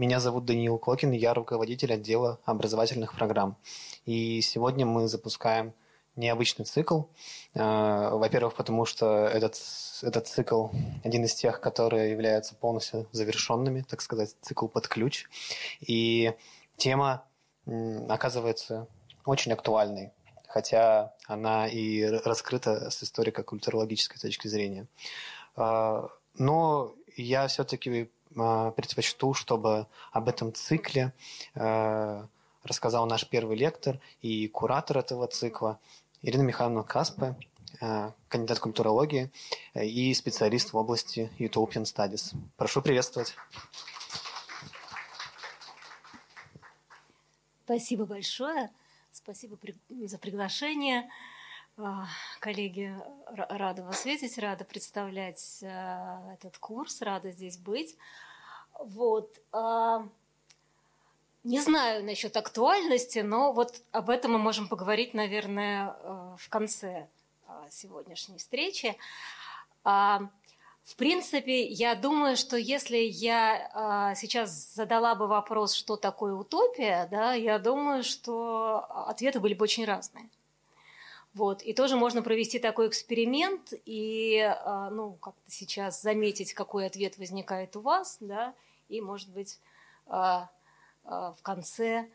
Меня зовут Даниил Кокин, я руководитель отдела образовательных программ. И сегодня мы запускаем необычный цикл. Э, во-первых, потому что этот, этот цикл один из тех, которые являются полностью завершенными, так сказать, цикл под ключ. И тема оказывается очень актуальной, хотя она и раскрыта с историко-культурологической точки зрения. Э, но я все-таки предпочту, чтобы об этом цикле рассказал наш первый лектор и куратор этого цикла Ирина Михайловна Каспе, э, кандидат культурологии э, и специалист в области Utopian Studies. Прошу приветствовать. Спасибо большое. Спасибо за приглашение. А, коллеги, рада вас видеть, рада представлять э, этот курс, рада здесь быть. Вот. А, не знаю насчет актуальности, но вот об этом мы можем поговорить, наверное, э, в конце э, сегодняшней встречи. А, в принципе, я думаю, что если я э, сейчас задала бы вопрос, что такое утопия, да, я думаю, что ответы были бы очень разные. Вот. И тоже можно провести такой эксперимент и ну, как-то сейчас заметить, какой ответ возникает у вас, да, и, может быть, Э, в конце,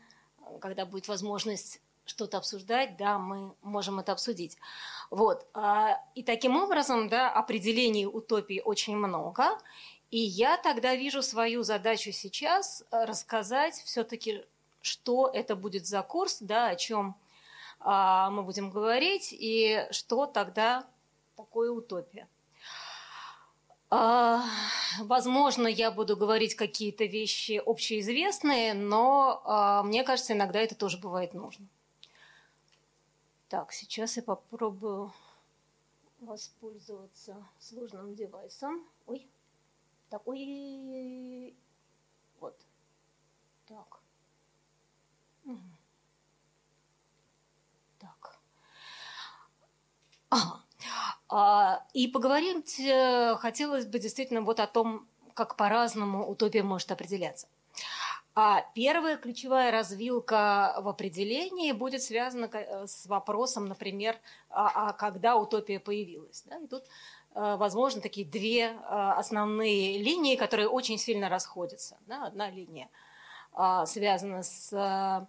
когда будет возможность что-то обсуждать, да, мы можем это обсудить. Вот. А, и таким образом, да, определений утопии очень много. И я тогда вижу свою задачу сейчас рассказать все-таки, что это будет за курс, да, о чем а, мы будем говорить, и что тогда такое утопия. А, возможно, я буду говорить какие-то вещи общеизвестные, но а, мне кажется, иногда это тоже бывает нужно. Так, сейчас я попробую воспользоваться сложным девайсом. Ой, такой, вот, так. Угу. Так. Ага. А, и поговорить э, хотелось бы действительно вот о том, как по-разному утопия может определяться. А первая ключевая развилка в определении будет связана э, с вопросом, например, а, а когда утопия появилась. Да? И тут э, возможно такие две основные линии, которые очень сильно расходятся. Да? Одна линия связана с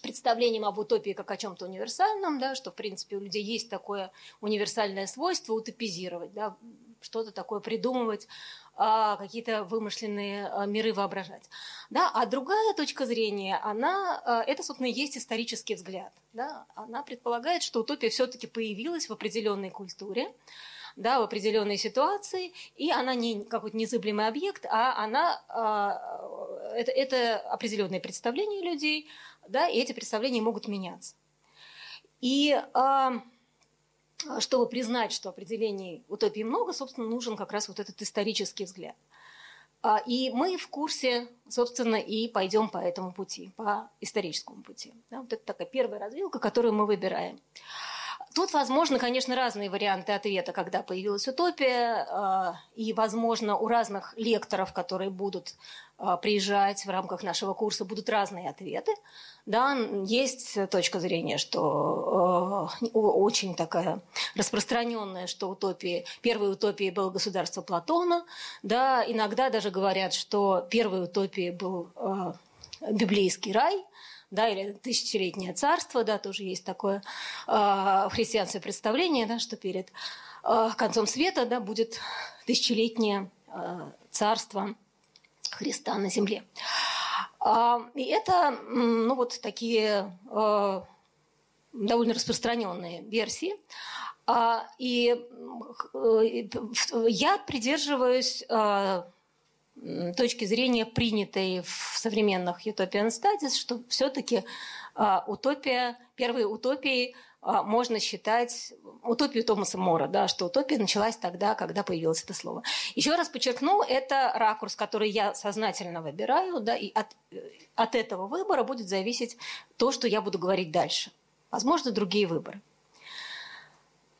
представлением об утопии как о чем-то универсальном, да, что, в принципе, у людей есть такое универсальное свойство утопизировать, да, что-то такое придумывать, а, какие-то вымышленные а, миры воображать. Да? А другая точка зрения, она, а, это, собственно, есть исторический взгляд. Да? Она предполагает, что утопия все-таки появилась в определенной культуре, да, в определенной ситуации, и она не какой-то незыблемый объект, а она это, это определенное представление людей, да, и эти представления могут меняться. И а, чтобы признать, что определений утопии много, собственно, нужен как раз вот этот исторический взгляд. А, и мы в курсе, собственно, и пойдем по этому пути, по историческому пути. Да, вот это такая первая развилка, которую мы выбираем. Тут, возможно, конечно, разные варианты ответа, когда появилась утопия, а, и, возможно, у разных лекторов, которые будут а, приезжать в рамках нашего курса, будут разные ответы. Да, есть точка зрения, что а, очень такая распространенная, что утопии, первой утопией было государство Платона. Да, иногда даже говорят, что первой утопией был библейский рай – да, или тысячелетнее царство, да, тоже есть такое э, в христианстве представление, да, что перед э, концом света, да, будет тысячелетнее э, царство Христа на земле. Э, и это, ну, вот такие э, довольно распространенные версии. И я придерживаюсь точки зрения, принятой в современных Utopian Studies, что все-таки а, утопия, первой утопией а, можно считать утопию Томаса Мора, да, что утопия началась тогда, когда появилось это слово. Еще раз подчеркну, это ракурс, который я сознательно выбираю, да, и от, от этого выбора будет зависеть то, что я буду говорить дальше. Возможно, другие выборы.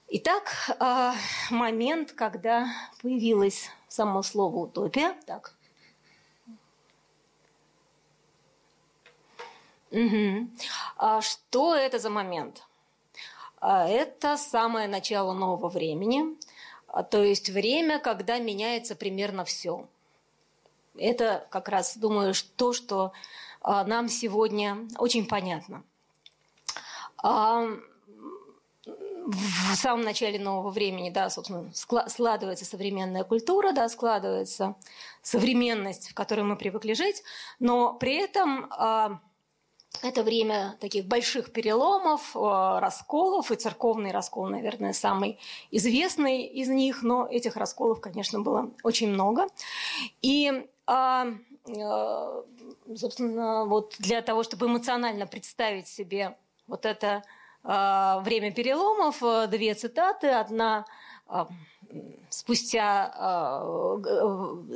Итак, а, момент, когда появилось само слово «утопия». Так. Угу. А что это за момент? А это самое начало нового времени, а, то есть время, когда меняется примерно все. Это как раз, думаю, то, что а, нам сегодня очень понятно. В самом начале нового времени, да, собственно, складывается современная культура, да, складывается современность, в которой мы привыкли жить, но при этом это время таких больших переломов, э, расколов, и церковный раскол, наверное, самый известный из них, но этих расколов, конечно, было очень много. И а, собственно, вот для того, чтобы эмоционально представить себе вот это а, время переломов, э, две цитаты. Одна а, спустя, а,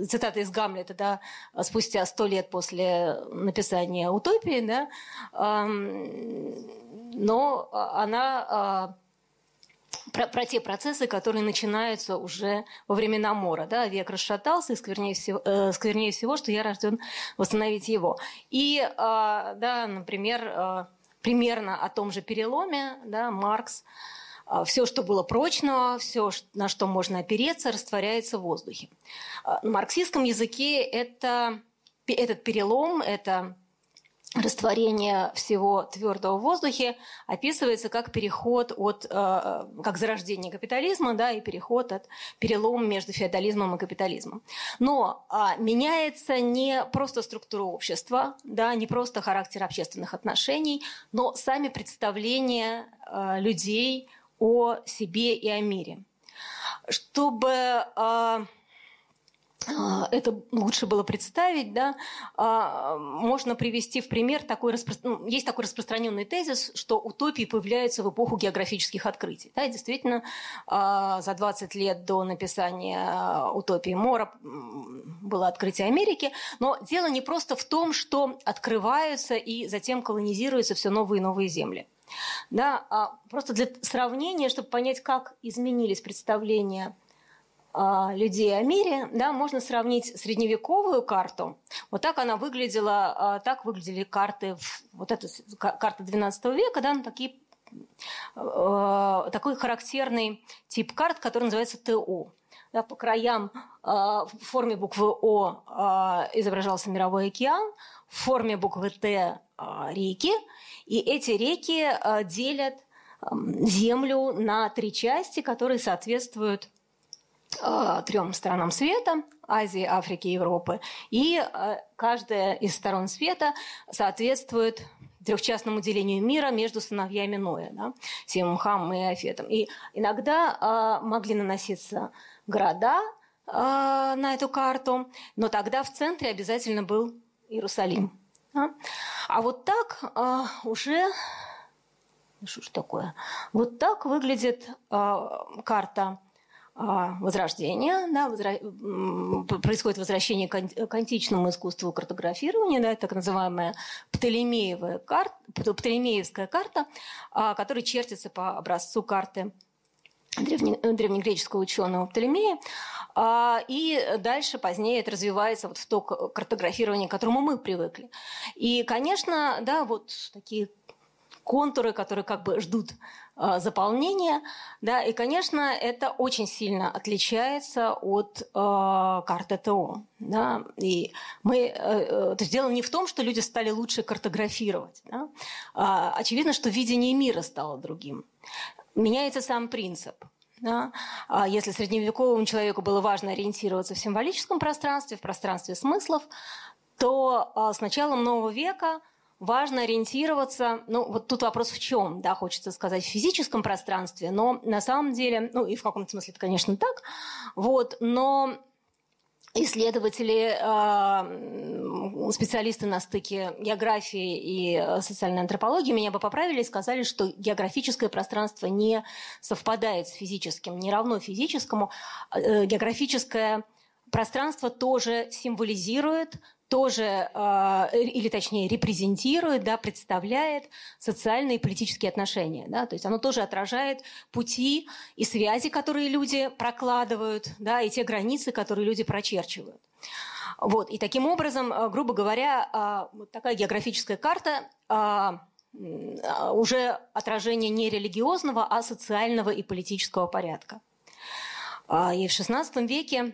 цитата из Гамлета, да, спустя сто лет после написания «Утопии», да, но она про, про те процессы, которые начинаются уже во времена Мора. Да? Век расшатался, и сквернее всего, э, сквернее всего, что я рожден восстановить его. И, э, да, например, э, примерно о том же переломе, да, Маркс а, все, что было прочного, все, на что можно опереться, растворяется в воздухе. А, на марксистском языке это, этот перелом, это растворение всего твердого в воздухе описывается как переход от, э, как зарождение капитализма, да, и переход от перелома между феодализмом и капитализмом. Но а, меняется не просто структура общества, да, не просто характер общественных отношений, но сами представления э, людей о себе и о мире. Чтобы э, а, это лучше было представить, да, а, можно привести в пример такой, ну, есть такой распространенный тезис, что утопии появляются в эпоху географических открытий. Да, действительно, а, за 20 лет до написания утопии Мора было открытие Америки, но дело не просто в том, что открываются и затем колонизируются все новые и новые земли. Да, просто для сравнения, чтобы понять, как изменились представления а, людей о мире, да, можно сравнить средневековую карту. Вот так она выглядела, а, так выглядели карты, вот эта карта XII века, да, такие а, такой характерный тип карт, который называется ТО. Да, по краям в форме буквы О изображался мировой океан, в форме буквы Т реки, и эти реки делят Землю на три части, которые соответствуют Э, трем сторонам света – Азии, Африки, Европы. И э, каждая из сторон света соответствует трехчастному делению мира между сыновьями Ноя, да, Семом, Хамом и Афетом. И иногда э, могли наноситься города на эту карту, но тогда в центре обязательно был Иерусалим. Да? А вот так э, уже... Что ж такое? Вот так выглядит э, карта а, возрождения, да, возра... происходит возвращение к античному искусству картографирования, да, так называемая Птолемеевая карта, Птолемеевская карта, а, которая чертится по образцу карты древне, древнегреческого ученого Птолемея. А, и дальше, позднее, это развивается вот в то картографирование, к которому мы привыкли. И, конечно, да, вот такие контуры, которые как бы ждут э, заполнения, да, и, конечно, это очень сильно отличается от э, карты ТО, да, и мы, э, э, то есть дело не в том, что люди стали лучше картографировать, да, а, очевидно, что видение мира стало другим. Меняется сам принцип. Да? А если средневековому человеку было важно ориентироваться в символическом пространстве, в пространстве смыслов, то а, с началом нового века важно ориентироваться, ну вот тут вопрос в чем, да, хочется сказать, в физическом пространстве, но на самом деле, ну и в каком-то смысле это, конечно, так, вот, но исследователи, а, специалисты на стыке географии и социальной антропологии меня бы поправили и сказали, что географическое пространство не совпадает с физическим, не равно физическому. Э, географическое пространство тоже символизирует тоже, э, или точнее репрезентирует, да, представляет социальные и политические отношения. Да, то есть оно тоже отражает пути и связи, которые люди прокладывают, да, и те границы, которые люди прочерчивают. Вот. И таким образом, э, грубо говоря, вот такая географическая карта уже отражение не религиозного, а социального и политического порядка. И в XVI веке а,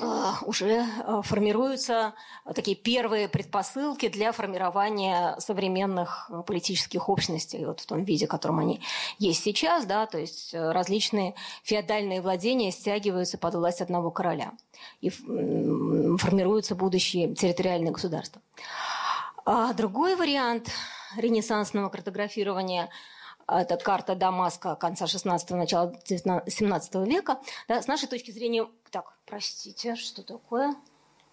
уже а, формируются такие первые предпосылки для формирования современных а, политических общностей вот в том виде, в котором они есть сейчас, да, то есть э, различные феодальные владения стягиваются под власть одного короля и формируются будущие территориальные государства. А другой вариант ренессансного картографирования это карта Дамаска конца 16-го, начала 17 века. Да, с нашей точки зрения так, простите, что такое?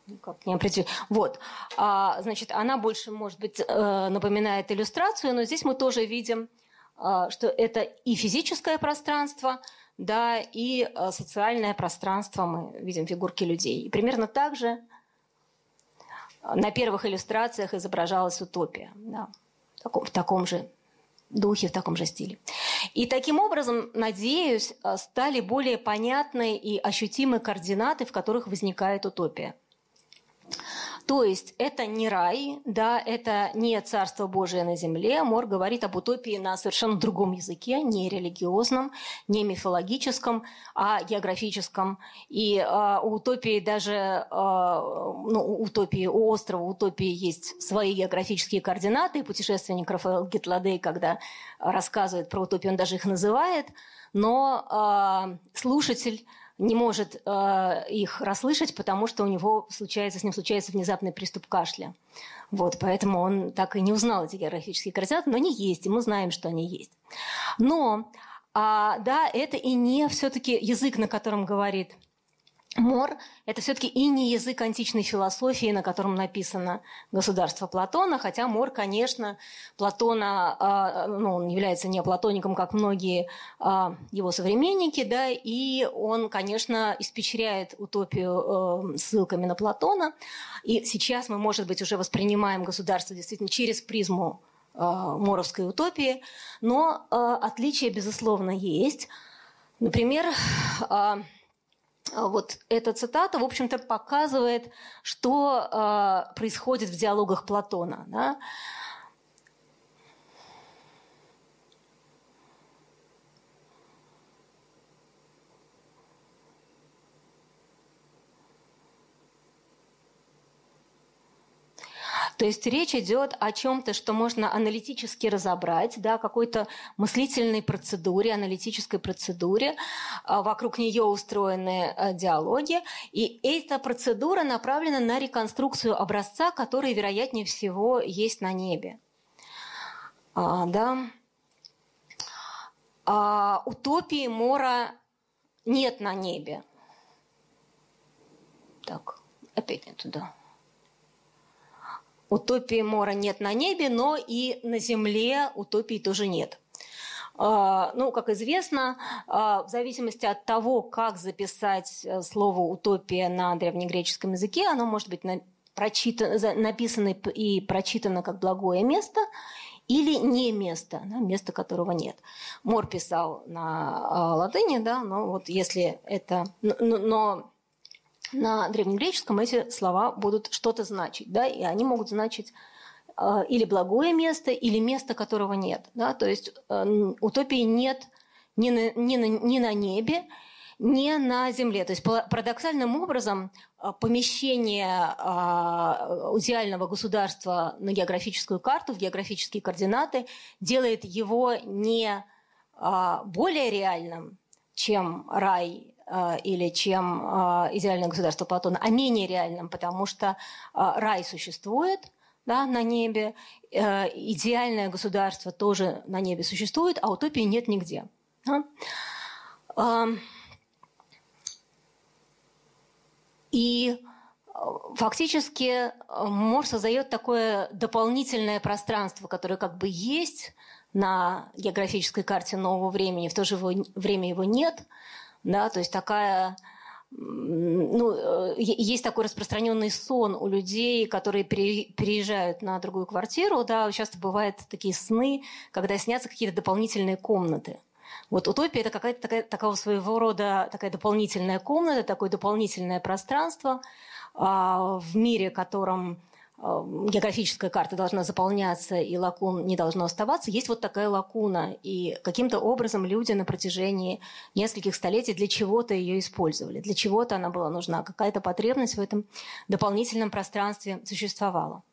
Никак не определить. Вот. А, значит, она больше, может быть, э, напоминает иллюстрацию, но здесь мы тоже видим, а, что это и физическое пространство, да, и а, социальное пространство. Мы видим фигурки людей. И примерно так же на первых иллюстрациях изображалась утопия. Да, в таком же духе, в таком же стиле. И таким образом, надеюсь, э, стали более понятны и ощутимы координаты, в которых возникает утопия. То есть это не рай, да, это не Царство Божие на земле. Мор говорит об утопии на совершенно другом языке, не религиозном, не мифологическом, а географическом. И э, у утопии даже, э, ну, у утопии, у острова утопии есть свои географические координаты. Путешественник Рафаэл Гетладей, когда рассказывает про утопию, он даже их называет. Но э, слушатель не может э, их расслышать, потому что у него случается, с ним случается внезапный приступ кашля. Вот, поэтому он так и не узнал эти географические координаты, но они есть, и мы знаем, что они есть. Но, а, да, это и не все-таки язык, на котором говорит Мор – это все-таки и не язык античной философии, на котором написано «Государство Платона», хотя Мор, конечно, Платона, а, ну, он является не платоником, как многие а, его современники, да, и он, конечно, испечряет утопию э, ссылками на Платона. И сейчас мы, может быть, уже воспринимаем государство действительно через призму э, моровской утопии, но э, отличия, безусловно, есть. Например, а вот эта цитата, в общем-то, показывает, что э, происходит в диалогах Платона. Да? То есть речь идет о чем-то, что можно аналитически разобрать, да, какой-то мыслительной процедуре, аналитической процедуре. А, вокруг нее устроены э, диалоги. И эта процедура направлена на реконструкцию образца, который, вероятнее всего, есть на небе. А, да. А, утопии Мора нет на небе. Так, опять не туда. Утопии Мора нет на небе, но и на земле утопии тоже нет. А, ну, как известно, а, в зависимости от того, как записать э, слово «утопия» на древнегреческом языке, оно может быть прочитано, написано и прочитано как благое место или не место, да, место которого нет. Мор писал на а, латыни, да, но вот если это... Но на древнегреческом эти слова будут что-то значить, да, и они могут значить э, или благое место, или место, которого нет. Да? То есть э, утопии нет ни на, ни, на, ни на небе, ни на земле. То есть парадоксальным образом э, помещение идеального государства на географическую карту, в географические координаты, делает его не более реальным, чем рай или чем э, идеальное государство Платона, а менее реальным, потому что э, рай существует, да, на небе, идеальное государство тоже на небе существует, а утопии нет нигде. Да? И фактически Мор создает такое дополнительное пространство, которое как бы есть на географической карте нового времени, в то же время его нет – да, то есть такая ну, э, есть такой распространенный сон у людей, которые переезжают на другую квартиру, да, часто бывают такие сны, когда снятся какие-то дополнительные комнаты. Вот утопия – это какая-то такая, такого своего рода такая дополнительная комната, такое дополнительное пространство, в мире, в котором географическая карта должна заполняться и лакун не должно оставаться, есть вот такая лакуна. И каким-то образом люди на протяжении нескольких столетий для чего-то ее использовали, для чего-то она была нужна, какая-то потребность в этом дополнительном пространстве существовала.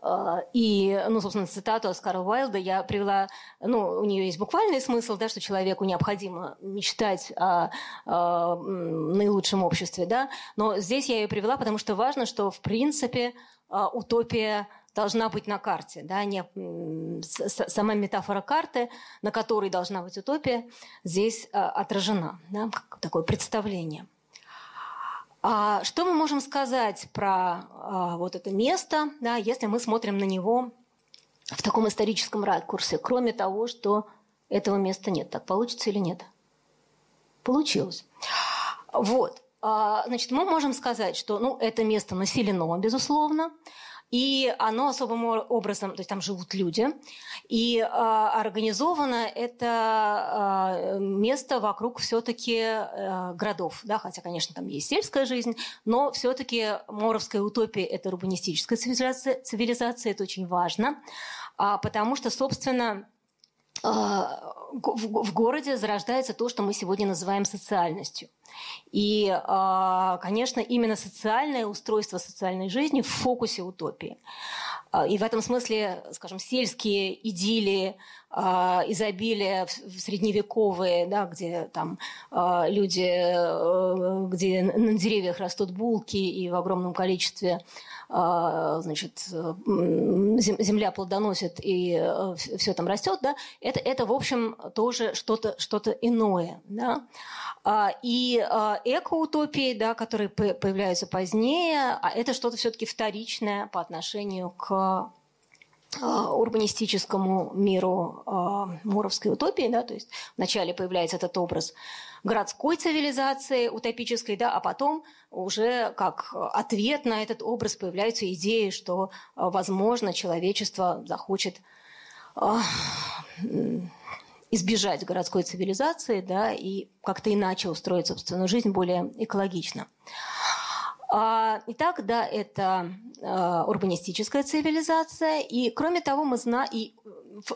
А, и, ну, собственно, цитату Оскара Уайлда я привела, ну, у нее есть буквальный смысл, да, что человеку необходимо мечтать о, о наилучшем обществе, да, но здесь я ее привела, потому что важно, что, в принципе, а, утопия должна быть на карте, да, не, сама метафора карты, на которой должна быть утопия, здесь а, отражена, да, такое представление – а что мы можем сказать про а, вот это место, да, если мы смотрим на него в таком историческом ракурсе, кроме того, что этого места нет? Так получится или нет? Получилось. Вот. А, значит, мы можем сказать, что ну, это место населено, безусловно. И оно особым образом, то есть там живут люди, и э, организовано это э, место вокруг все-таки э, городов, да, хотя, конечно, там есть сельская жизнь, но все-таки моровская утопия – это урбанистическая цивилизация, цивилизация, это очень важно, а, потому что, собственно, в городе зарождается то, что мы сегодня называем социальностью. И, а, конечно, именно социальное устройство социальной жизни в фокусе утопии. А, и в этом смысле, скажем, сельские идиллии, а, изобилие средневековые, да, где там люди, э, где на деревьях растут булки и в огромном количестве значит, земля плодоносит и э, все там растет, да, это, это в общем, тоже что-то что иное. Да? И а, экоутопии, да, которые появляются позднее, а это что-то все-таки вторичное по отношению к а, урбанистическому миру э, муровской утопии, да, то есть вначале появляется этот образ городской цивилизации утопической, да, а потом уже как ответ на этот образ появляются идеи, что, возможно, человечество захочет избежать городской цивилизации да, и как-то иначе устроить собственную жизнь более экологично. А, итак, да, это а, урбанистическая цивилизация, и кроме того, мы знаем, и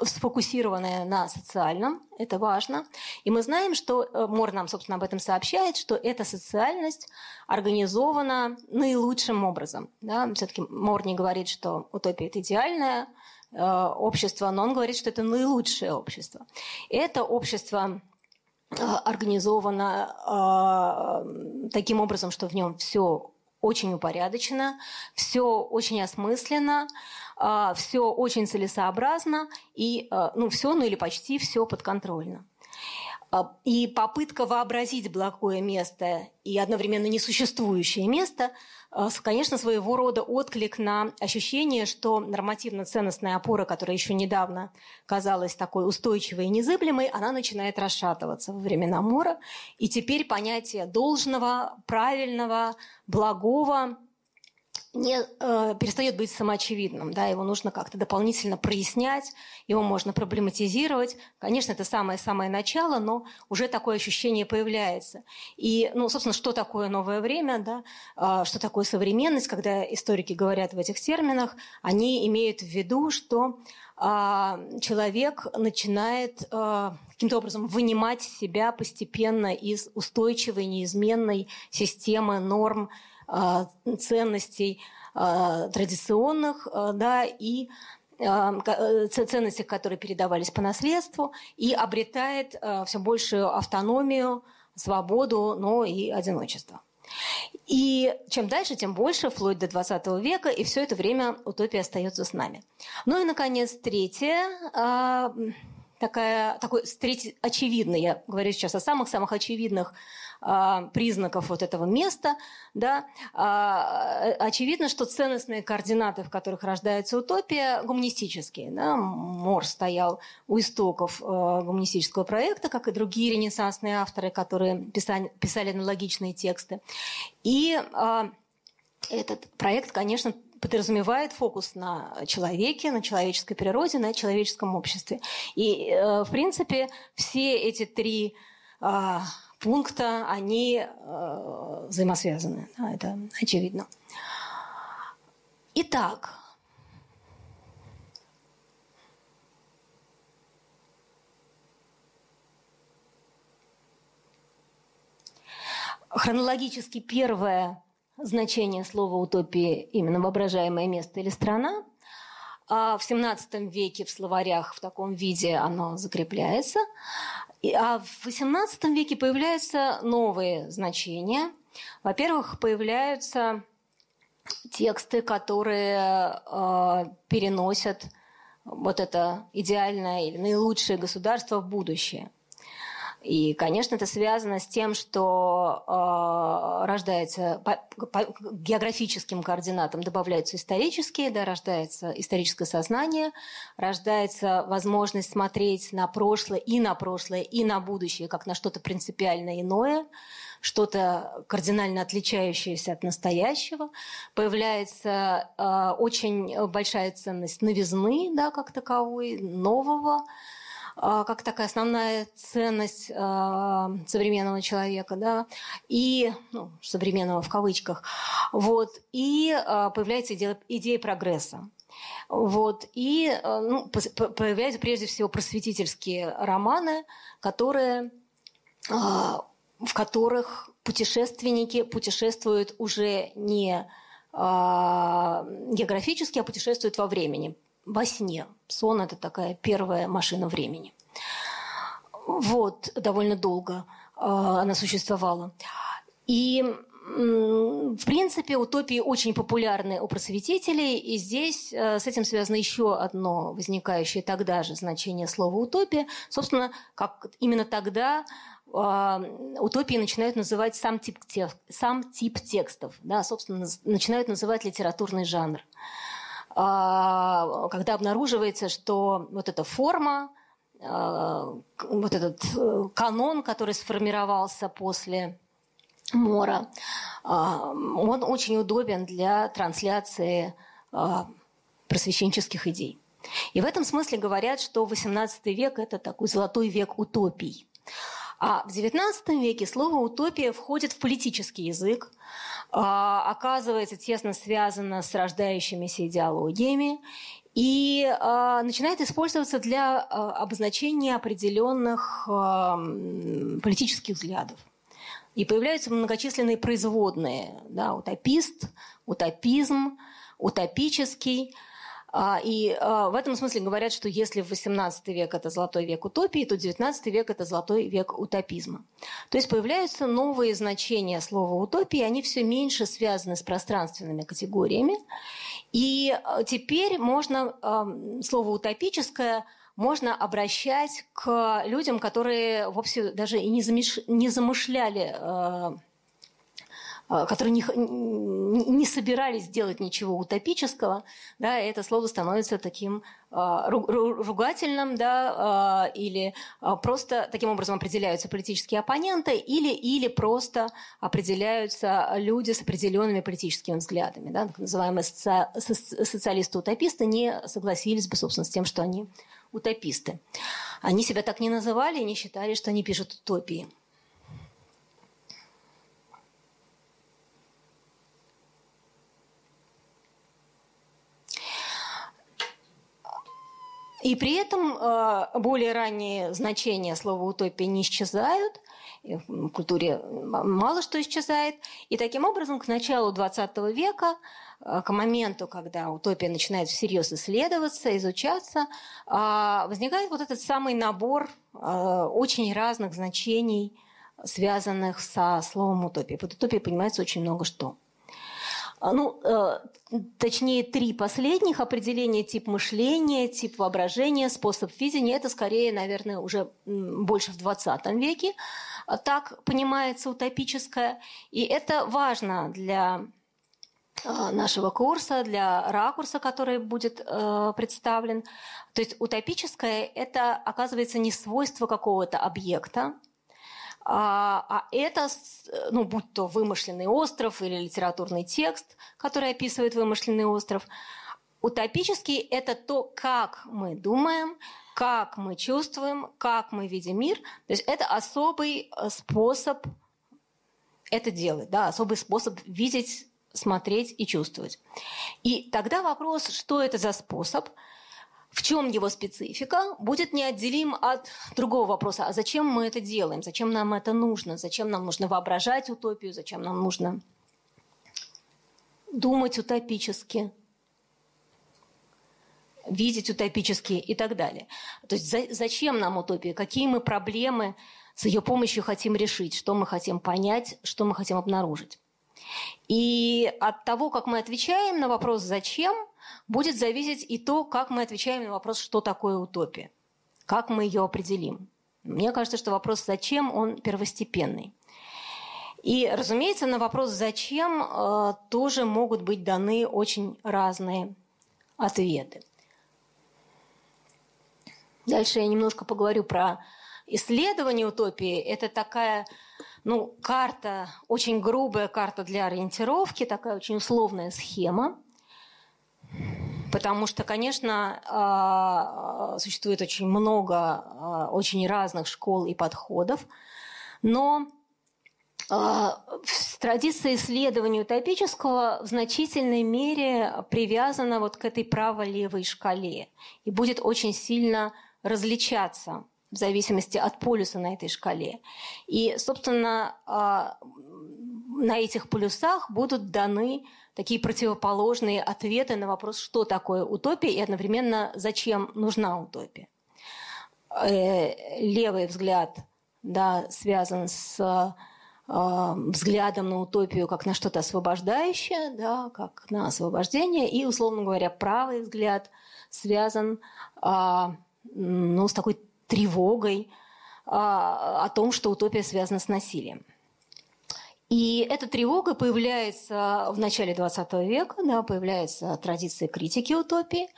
сфокусированная на социальном, это важно, и мы знаем, что э, Мор нам, собственно, об этом сообщает, что эта социальность организована наилучшим образом. Да? Все-таки Мор не говорит, что утопия – это идеальная Э, общество, но он говорит, что это наилучшее общество. Это общество э, организовано э, таким образом, что в нем все очень упорядочено, все очень осмысленно, все очень целесообразно и ну, все, ну или почти все подконтрольно. И попытка вообразить благое место и одновременно несуществующее место – Э, конечно, своего рода отклик на ощущение, что нормативно-ценностная опора, которая еще недавно казалась такой устойчивой и незыблемой, она начинает расшатываться во времена Мора. И теперь понятие должного, правильного, благого – не э, перестает быть самоочевидным, да, его нужно как-то дополнительно прояснять, его можно проблематизировать. Конечно, это самое-самое начало, но уже такое ощущение появляется. И, ну, собственно, что такое новое время, да, э, что такое современность, когда историки говорят в этих терминах, они имеют в виду, что э, человек начинает э, каким-то образом вынимать себя постепенно из устойчивой, неизменной системы норм, ценностей а, традиционных, а, да, и э, ценностей, которые передавались по наследству, и обретает все большую автономию, свободу, но и одиночество. И чем дальше, тем больше, вплоть до 20 века, и все это время утопия остается с нами. Ну и, наконец, третье, такая, такой третий, очевидный, я говорю сейчас о самых-самых очевидных а, признаков вот этого места, да, а, очевидно, что ценностные координаты, в которых рождается утопия, гуманистические. Да. Мор стоял у истоков а, гуманистического проекта, как и другие ренессансные авторы, которые писали, писали аналогичные тексты. И этот проект, конечно, подразумевает фокус на человеке, на человеческой природе, на человеческом обществе. И, э, в принципе, все эти три пункта, они э, взаимосвязаны. Это очевидно. Итак, хронологически первое значение слова утопии именно воображаемое место или страна. А в XVII веке в словарях в таком виде оно закрепляется. А в XVIII веке появляются новые значения. Во-первых, появляются тексты, которые э, переносят вот это идеальное или наилучшее государство в будущее – и, конечно, это связано с тем, что э, рождается по, по географическим координатам добавляются исторические, да, рождается историческое сознание, рождается возможность смотреть на прошлое и на прошлое, и на будущее, как на что-то принципиально иное, что-то кардинально отличающееся от настоящего. Появляется э, очень большая ценность новизны, да, как таковой, нового, как такая основная ценность а, современного человека, да, и ну, современного в кавычках, вот, и а, появляется идея, идея прогресса. Вот. И ну, появляются прежде всего просветительские романы, которые, в которых путешественники путешествуют уже не географически, а путешествуют во времени во сне. Сон – это такая первая машина времени. Вот, довольно долго э, она существовала. И в принципе, утопии очень популярны у просветителей, и здесь э, с этим связано еще одно возникающее тогда же значение слова «утопия». Собственно, как именно тогда э, утопии начинают называть сам тип, сам тип текстов, да, собственно, начинают называть литературный жанр. А, когда обнаруживается, что вот эта форма, а, вот этот э, канон, который сформировался после Мора, а, он очень удобен для трансляции просвещенческих идей. И в этом смысле говорят, что XVIII век – это такой золотой век утопий. А в XIX веке слово «утопия» входит в политический язык, оказывается тесно связано с рождающимися идеологиями и э, начинает использоваться для э, обозначения определенных политических взглядов. И появляются многочисленные производные, да, утопист, утопизм, утопический – а, и а, в этом смысле говорят, что если XVIII век это золотой век утопии, то XIX век это золотой век утопизма. То есть появляются новые значения слова утопии, они все меньше связаны с пространственными категориями. И а, теперь можно слово утопическое можно обращать к людям, которые вовсе даже и не замышляли а, которые не, не собирались делать ничего утопического, да, это слово становится таким а, ругательным, да, а, или просто таким образом определяются политические оппоненты, или, или просто определяются люди с определенными политическими взглядами, да, так называемые соци социалисты-утописты не согласились бы, собственно, с тем, что они утописты. Они себя так не называли и не считали, что они пишут утопии. И при этом э, более ранние значения слова «утопия» не исчезают, в культуре мало что исчезает. И таким образом к началу XX века, э, к моменту, когда утопия начинает всерьез исследоваться, изучаться, э, возникает вот этот самый набор очень разных значений, связанных со словом утопия. Под утопией понимается очень много что. А, ну, э, точнее, три последних определения, тип мышления, тип воображения, способ видения, это скорее, наверное, уже больше в 20 веке. А так понимается утопическое. И это важно для э, нашего курса, для ракурса, который будет э, представлен. То есть утопическое – это, оказывается, не свойство какого-то объекта, а, а это, ну, будь то вымышленный остров или литературный текст, который описывает вымышленный остров, утопический – это то, как мы думаем, как мы чувствуем, как мы видим мир. То есть это особый э, способ это делать, да, особый способ видеть, смотреть и чувствовать. И тогда вопрос, что это за способ, в чем его специфика, будет неотделим от другого вопроса. А зачем мы это делаем? Зачем нам это нужно? Зачем нам нужно воображать утопию? Зачем нам нужно думать утопически? видеть утопически и так далее. То есть за, зачем нам утопия? Какие мы проблемы с ее помощью хотим решить? Что мы хотим понять? Что мы хотим обнаружить? И от того, как мы отвечаем на вопрос «зачем», будет зависеть и то, как мы отвечаем на вопрос «что такое утопия?», как мы ее определим. Мне кажется, что вопрос «зачем?» он первостепенный. И, разумеется, на вопрос «зачем» э, тоже могут быть даны очень разные ответы. Дальше я немножко поговорю про исследование утопии. Это такая ну, карта, очень грубая карта для ориентировки, такая очень условная схема. Потому что, конечно, а, существует очень много а, очень разных школ и подходов, но а, традиция исследования утопического в значительной мере привязана вот к этой право-левой шкале и будет очень сильно различаться в зависимости от полюса на этой шкале. И, собственно, а, на этих полюсах будут даны такие противоположные ответы на вопрос, что такое утопия и одновременно зачем нужна утопия. Э, левый взгляд да, связан с а, взглядом на утопию как на что-то освобождающее, да, как на освобождение, и, условно говоря, правый взгляд связан а, ну, с такой тревогой а, о том, что утопия связана с насилием. И эта тревога появляется в начале XX века, да, появляется традиция критики утопии.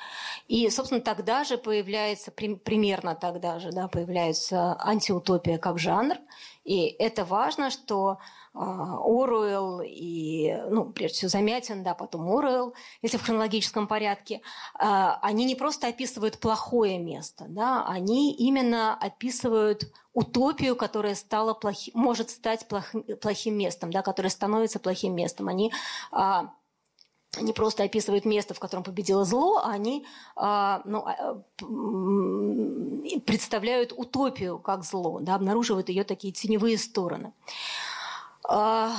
И, собственно, тогда же появляется, примерно тогда же, да, появляется антиутопия как жанр. И это важно, что а, Оруэлл и, ну, прежде всего, Замятин, да, потом Оруэлл, если в хронологическом порядке, а, они не просто описывают плохое место, да, они именно описывают утопию, которая стала плохи, может стать плохим, плохим местом, да, которая становится плохим местом. Они а, не просто описывают место, в котором победило зло, а они а, ну, а, представляют утопию как зло, да, обнаруживают ее такие теневые стороны. А,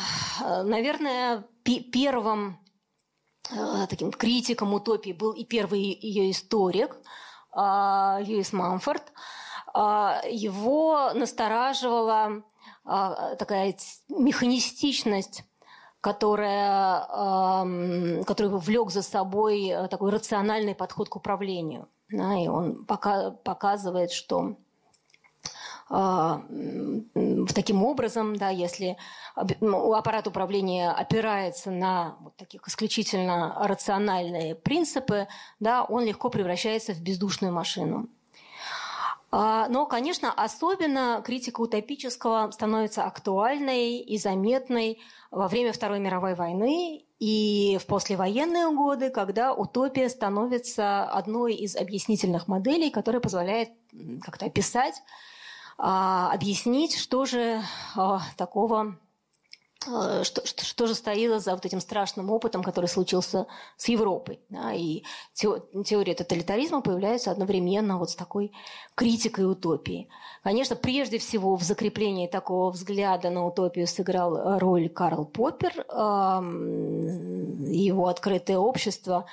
наверное, первым а, таким критиком утопии был и первый ее историк Льюис Мамфорд. Его настораживала такая механистичность которая, который влек за собой э, такой рациональный подход к управлению. Да, и он пока, показывает, что а, таким образом, да, если аппарат управления опирается на вот таких исключительно рациональные принципы, да, он легко превращается в бездушную машину. А, но, конечно, особенно критика утопического становится актуальной и заметной во время Второй мировой войны и в послевоенные годы, когда утопия становится одной из объяснительных моделей, которая позволяет как-то описать, а, объяснить, что же а, такого что, что, что же стояло за вот этим страшным опытом, который случился с Европой. Да, и теория тоталитаризма появляется одновременно вот с такой критикой утопии. Конечно, прежде всего в закреплении такого взгляда на утопию сыграл роль Карл Поппер, его «Открытое общество»,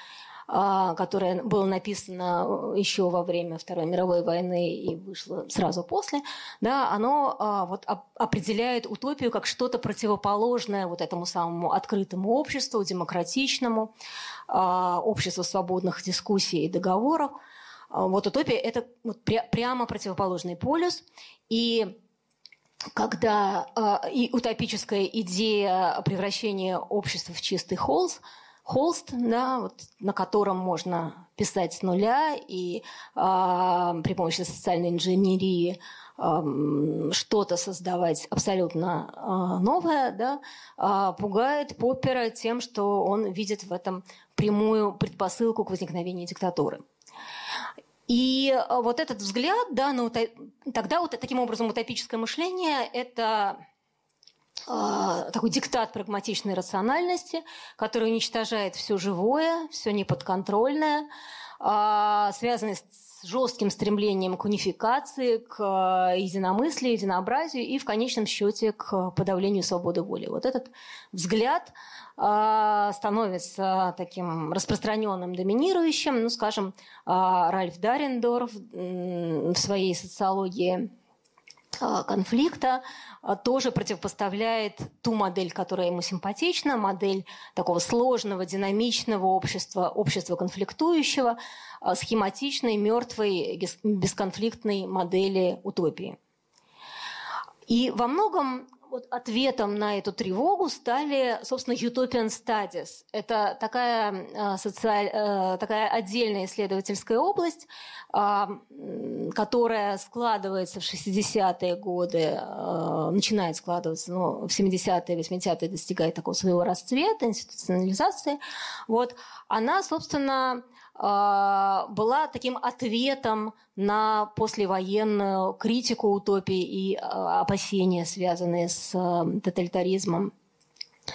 которое было написано еще во время Второй мировой войны и вышло сразу после, да, оно а, вот определяет утопию как что-то противоположное вот этому самому открытому обществу, демократичному, а, обществу свободных дискуссий и договоров. Вот утопия – это вот прямо противоположный полюс, и когда и утопическая идея превращения общества в чистый холст – холст, да, вот, на котором можно писать с нуля и э, при помощи социальной инженерии э, что-то создавать абсолютно э, новое, да, э, пугает Поппера тем, что он видит в этом прямую предпосылку к возникновению диктатуры. И вот этот взгляд, да, утоп... тогда вот таким образом утопическое мышление – это такой диктат прагматичной рациональности, который уничтожает все живое, все неподконтрольное, э, связанный с жестким стремлением к унификации, к э, единомыслию, единообразию и в конечном счете к подавлению свободы воли. Вот этот взгляд становится таким распространенным, доминирующим. Ну, скажем, Ральф Дарендорф в своей социологии конфликта тоже противопоставляет ту модель, которая ему симпатична, модель такого сложного, динамичного общества, общества конфликтующего, Э, схематичной, мертвой, бесконфликтной модели утопии. И во многом вот ответом на эту тревогу стали, собственно, Utopian Studies. Это такая, э, социаль... Э, такая отдельная исследовательская область, которая складывается в 60-е годы, начинает складываться, но в 70-е, 80-е достигает такого своего расцвета, институционализации. Вот. Она, собственно, а, была таким ответом на послевоенную критику утопии и а, опасения, связанные с а, тоталитаризмом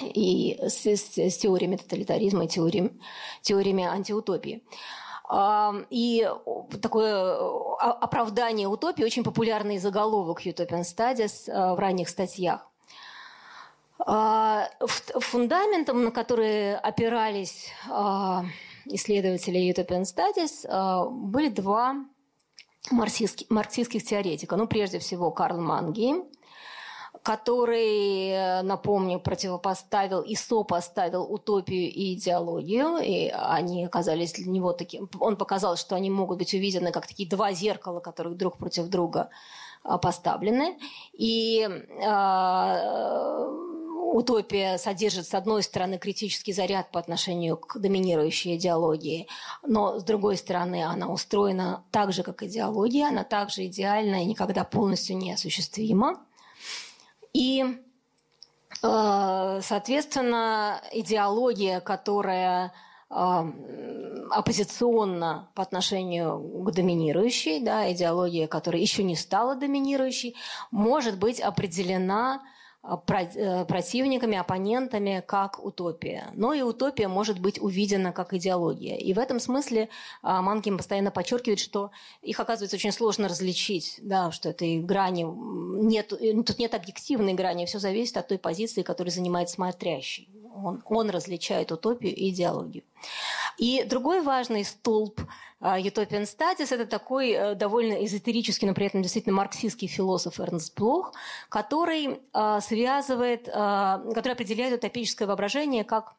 и с, с, с теориями тоталитаризма и теориями, теориями антиутопии. И такое оправдание утопии, очень популярный заголовок Utopian Studies в ранних статьях. Фундаментом, на который опирались исследователей Utopian Studies э, были два марксистских, марксистских теоретика. Ну, прежде всего, Карл Мангейм, который, э, напомню, противопоставил и сопоставил утопию и идеологию, и они оказались для него таким... Он показал, что они могут быть увидены как такие два зеркала, которые друг против друга э, поставлены. И утопия содержит, с одной стороны, критический заряд по отношению к доминирующей идеологии, но, с другой стороны, она устроена так же, как идеология, она также идеальна и никогда полностью неосуществима. И, э, соответственно, идеология, которая э, оппозиционна по отношению к доминирующей, да, идеология, которая еще не стала доминирующей, может быть определена противниками, оппонентами как утопия. Но и утопия может быть увидена как идеология. И в этом смысле э, Манкин постоянно подчеркивает, что их оказывается очень сложно различить, да, что этой грани нет, тут нет объективной грани, все зависит от той позиции, которую занимает смотрящий. Он, он различает утопию и идеологию. И другой важный столб а, Utopian Studies – это такой э, довольно эзотерический, но при этом действительно марксистский философ Эрнст Блох, который а, связывает, а, который определяет утопическое воображение как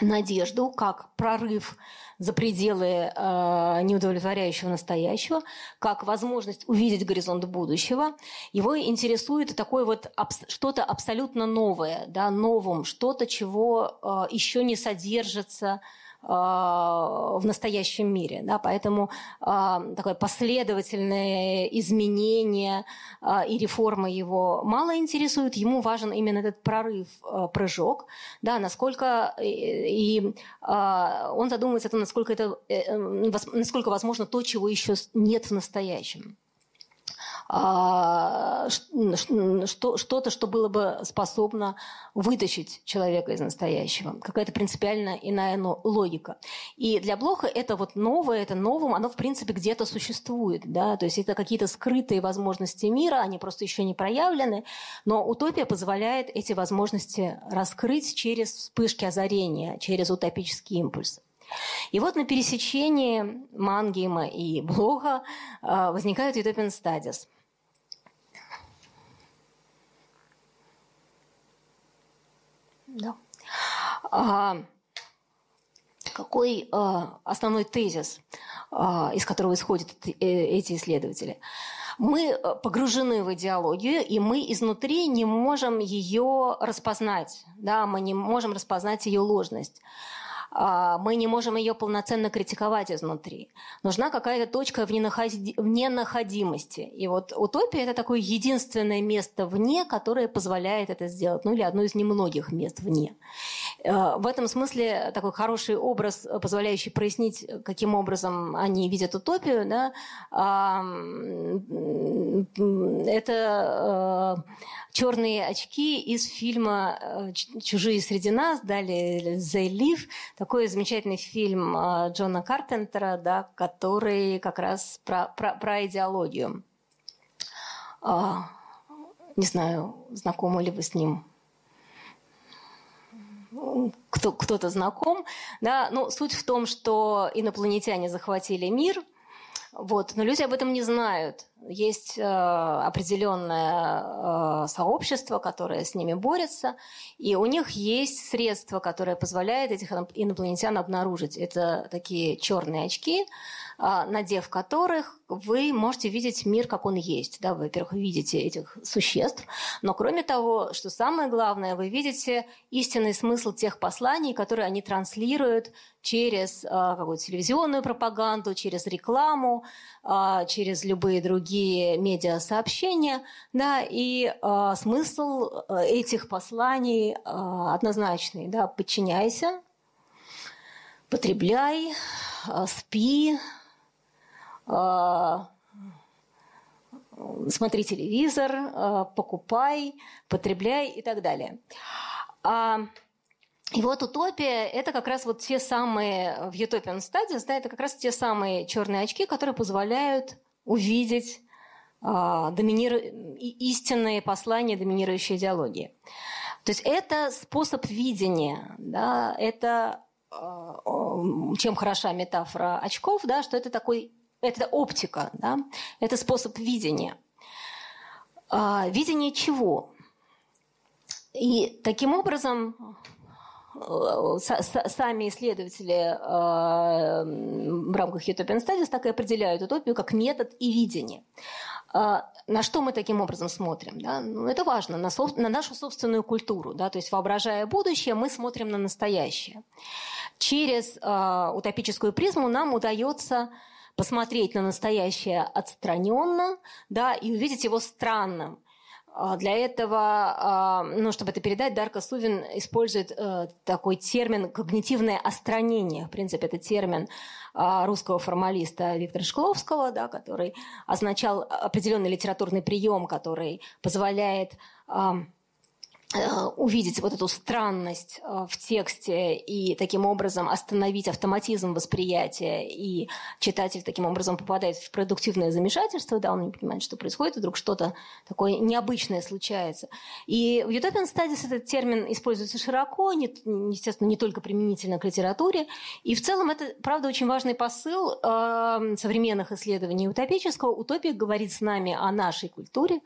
надежду, как прорыв за пределы э, неудовлетворяющего настоящего, как возможность увидеть горизонт будущего. Его интересует такое вот абс- что-то абсолютно новое, да, новым, что-то, чего э, еще не содержится а, в настоящем мире. Да? Поэтому а, такое последовательное изменение а, и реформа его мало интересует. Ему важен именно этот прорыв, прыжок, да, насколько и, и он задумывается о том, насколько это э, насколько возможно то, чего еще нет в настоящем. А, что, что-то, что было бы способно вытащить человека из настоящего. Какая-то принципиально иная логика. И для Блоха это вот новое, это новым, оно в принципе где-то существует. Да? То есть это какие-то скрытые возможности мира, они просто еще не проявлены, но утопия позволяет эти возможности раскрыть через вспышки озарения, через утопические импульсы. И вот на пересечении Мангейма и Блоха а, возникают Utopian Studies. Да. А, какой а, основной тезис, а, из которого исходят э, эти исследователи? Мы э, погружены в идеологию, и мы изнутри не можем ее распознать. Да? Мы не можем распознать ее ложность. А, мы не можем ее полноценно критиковать изнутри. Нужна какая-то точка в ненаходимости. И вот утопия – это такое единственное место вне, которое позволяет это сделать. Ну или одно из немногих мест вне. А, в этом смысле такой хороший образ, позволяющий прояснить, каким образом они видят утопию, да, это черные очки из фильма э, «Чужие среди нас», далее «They Live», такой замечательный фильм э, Джона Карпентера, да, который как раз про, про, про идеологию. А, не знаю, знакомы ли вы с ним кто, кто-то знаком, да, ну, суть в том, что инопланетяне захватили мир, вот, но люди об этом не знают, есть э, определенное э, сообщество, которое с ними борется, и у них есть средства, которые позволяют этих инопланетян обнаружить. Это такие черные очки, надев которых вы можете видеть мир, как он есть. Да, вы, во-первых, видите этих существ, но кроме того, что самое главное, вы видите истинный смысл тех посланий, которые они транслируют через а, какую-то телевизионную пропаганду, через рекламу, а, через любые другие медиасообщения. Да, и смысл этих посланий однозначный. Да, подчиняйся, потребляй, спи, а, смотри телевизор, а, покупай, потребляй и так далее. А, и вот утопия – это как раз вот те самые, в Utopian Studies, да, это как раз те самые черные очки, которые позволяют увидеть доминиру... истинные послания доминирующей идеологии. То есть это способ видения, да, это чем хороша метафора очков, да, что это такой это оптика, да? это способ видения. А, видение чего? И таким образом э, сами исследователи э, в рамках Utopian Studies так и определяют утопию как метод и видение. А, на что мы таким образом смотрим? Да? Ну, это важно, на, со, на нашу собственную культуру. Да? То есть, воображая будущее, мы смотрим на настоящее. Через э, утопическую призму нам удается посмотреть на настоящее отстраненно, да, и увидеть его странным. А, для этого, а, ну, чтобы это передать, Дарка Сувин использует э, такой термин «когнитивное остранение». В принципе, это термин а, русского формалиста Виктора Шкловского, да, который означал определенный литературный прием, который позволяет увидеть вот эту странность э, в тексте и таким образом остановить автоматизм восприятия, и читатель таким образом попадает в продуктивное замешательство, да, он не понимает, что происходит, вдруг что-то такое необычное случается. И в Utopian Studies этот термин используется широко, не, естественно, не только применительно к литературе, и в целом это, правда, очень важный посыл э, современных исследований утопического. Утопия говорит с нами о нашей культуре,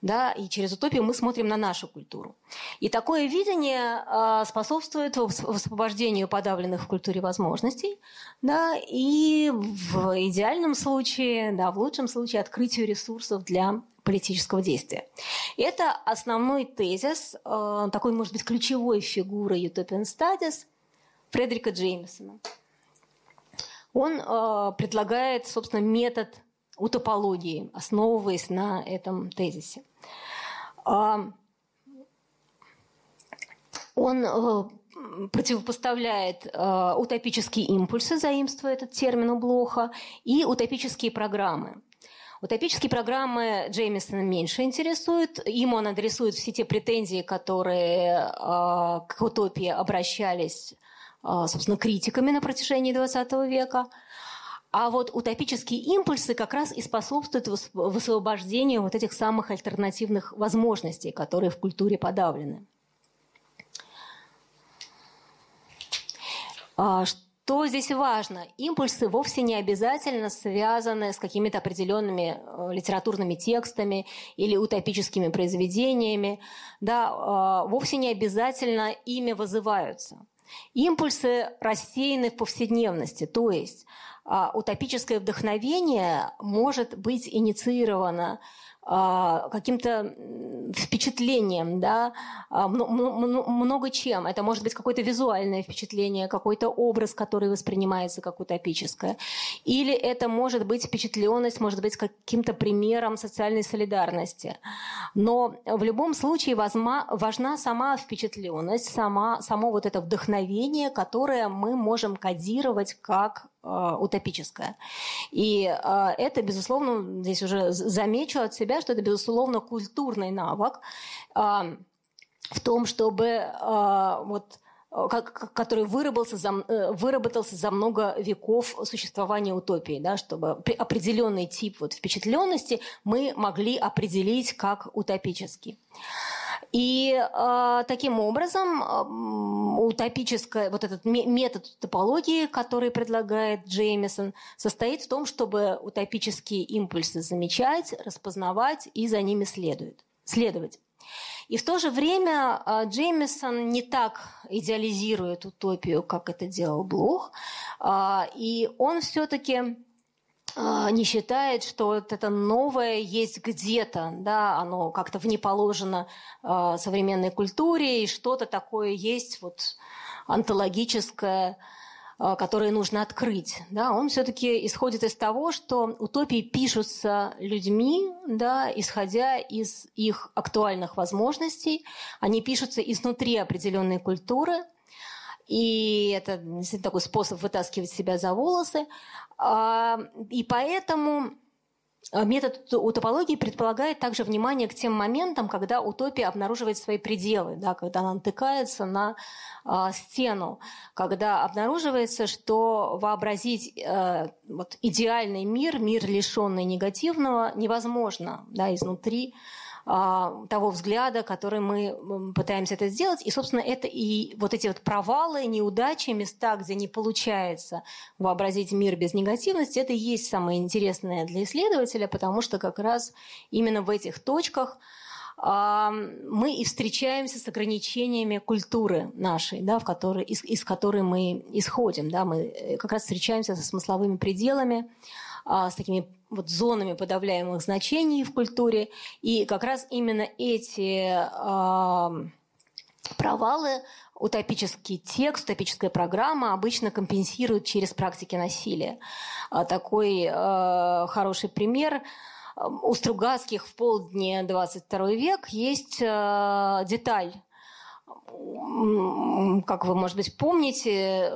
да, и через утопию мы смотрим на нашу культуру. И такое видение а, способствует освобождению подавленных в культуре возможностей, да, и в идеальном случае, да, в лучшем случае открытию ресурсов для политического действия. Это основной тезис, а, такой, может быть, ключевой фигуры Utopian Studies Фредерика Джеймсона. Он э, предлагает, собственно, метод утопологии, основываясь на этом тезисе. Он э, противопоставляет э, утопические импульсы, заимствуя этот термин у Блоха, и утопические программы. Утопические программы Джеймисона меньше интересуют. Ему он адресует все те претензии, которые э, к утопии обращались, собственно, критиками на протяжении XX века. А вот утопические импульсы как раз и способствуют высвобождению вот этих самых альтернативных возможностей, которые в культуре подавлены. Что здесь важно? Импульсы вовсе не обязательно связаны с какими-то определенными э, литературными текстами или утопическими произведениями. Да, а, вовсе не обязательно ими вызываются. Импульсы рассеяны в повседневности, то есть а, утопическое вдохновение может быть инициировано а, каким-то впечатлением, да, а, много чем. Это может быть какое-то визуальное впечатление, какой-то образ, который воспринимается как утопическое. Или это может быть впечатленность, может быть каким-то примером социальной солидарности. Но в любом случае важна сама впечатленность, сама, само вот это вдохновение, которое мы можем кодировать как утопическое. И э, это, безусловно, здесь уже замечу от себя, что это, безусловно, культурный навык э, в том, чтобы вот который выработался за, выработался за много веков существования утопии, да, чтобы определенный тип вот впечатленности мы могли определить как утопический. И э, таким образом э, утопическая, вот этот метод топологии, который предлагает Джеймисон, состоит в том, чтобы утопические импульсы замечать, распознавать и за ними следует, следовать. И в то же время э, Джеймисон не так идеализирует утопию, как это делал Блох, э, и он все-таки а, не считает, что вот это новое есть где-то, да, оно как-то вне положено э, современной культуре, и что-то такое есть вот антологическое, э, которое нужно открыть. Да. Он все-таки исходит из того, что утопии пишутся людьми, да, исходя из их актуальных возможностей, они пишутся изнутри определенной культуры, и это такой способ вытаскивать себя за волосы. А, и поэтому а, метод утопологии предполагает также внимание к тем моментам, когда утопия обнаруживает свои пределы, да, когда она натыкается на э, стену, когда обнаруживается, что вообразить э, вот, идеальный мир, мир лишенный негативного, невозможно да, изнутри а, того взгляда, который мы пытаемся это сделать. И, собственно, это и вот эти вот провалы, неудачи, места, где не получается вообразить мир без негативности, это и есть самое интересное для исследователя, потому что как раз именно в этих точках а, мы и встречаемся с ограничениями культуры нашей, да, в которой, из, из которой мы исходим. Да, мы э, как раз встречаемся со смысловыми пределами, а, с такими вот зонами подавляемых значений в культуре. И как раз именно эти а, провалы утопический текст, утопическая программа обычно компенсируют через практики насилия. А, такой э, хороший пример у Стругацких в полдне 22 век есть э, деталь как вы, может быть, помните,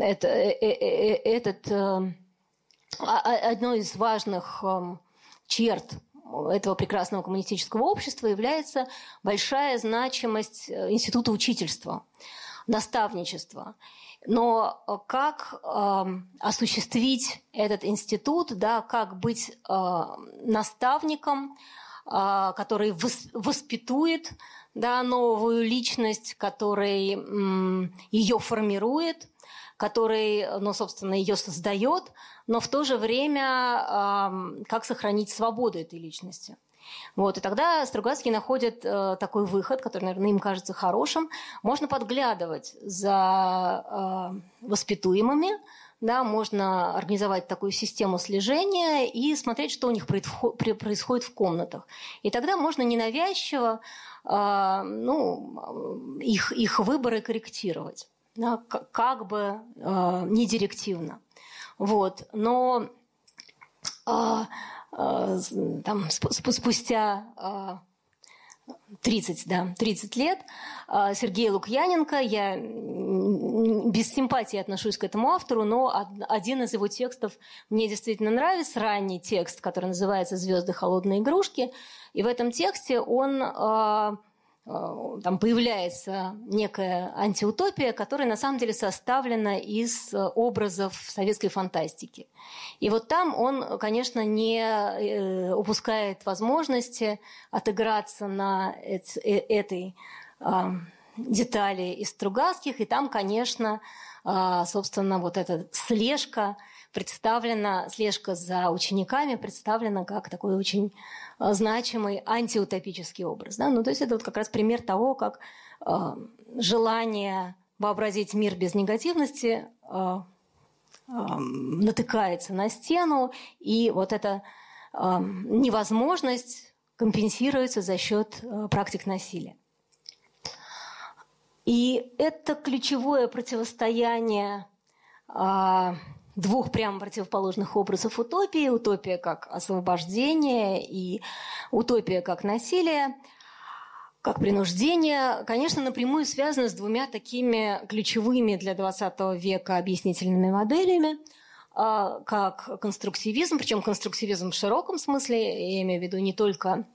это, э, э, э, этот, одно из важных черт этого прекрасного коммунистического общества является большая значимость института учительства, наставничества. Но как э, осуществить этот институт, да, как быть э, наставником, э, который вос, воспитует да, новую личность, который ее формирует, который, ну, собственно, ее создает, но в то же время как сохранить свободу этой личности. Вот, и тогда Стругацкие находят э, такой выход, который, наверное, им кажется хорошим. Можно подглядывать за э, воспитуемыми, да, можно организовать такую систему слежения и смотреть, что у них происходит в комнатах. И тогда можно ненавязчиво а, ну, их, их выборы корректировать, да, как бы а, не директивно. Вот. Но а, там, спустя 30, да, 30 лет. Сергей Лукьяненко, я без симпатии отношусь к этому автору, но один из его текстов мне действительно нравится, ранний текст, который называется «Звезды холодные игрушки», и в этом тексте он а, а, там появляется некая антиутопия, которая на самом деле составлена из образов советской фантастики. И вот там он, конечно, не э, упускает возможности отыграться на э, этой а, детали из Стругацких, и там, конечно, собственно, вот эта слежка представлена, слежка за учениками представлена как такой очень Э, значимый антиутопический образ. Да? Ну, то есть это вот как раз пример того, как э, желание вообразить мир без негативности э, э, натыкается на стену, и вот это невозможность компенсируется за счет э, практик насилия. И это ключевое противостояние а, двух прямо противоположных образов утопии. Утопия как освобождение и утопия как насилие, как принуждение, конечно, напрямую связано с двумя такими ключевыми для XX века объяснительными моделями – а, как конструктивизм, причем конструктивизм в широком смысле, я имею в виду не только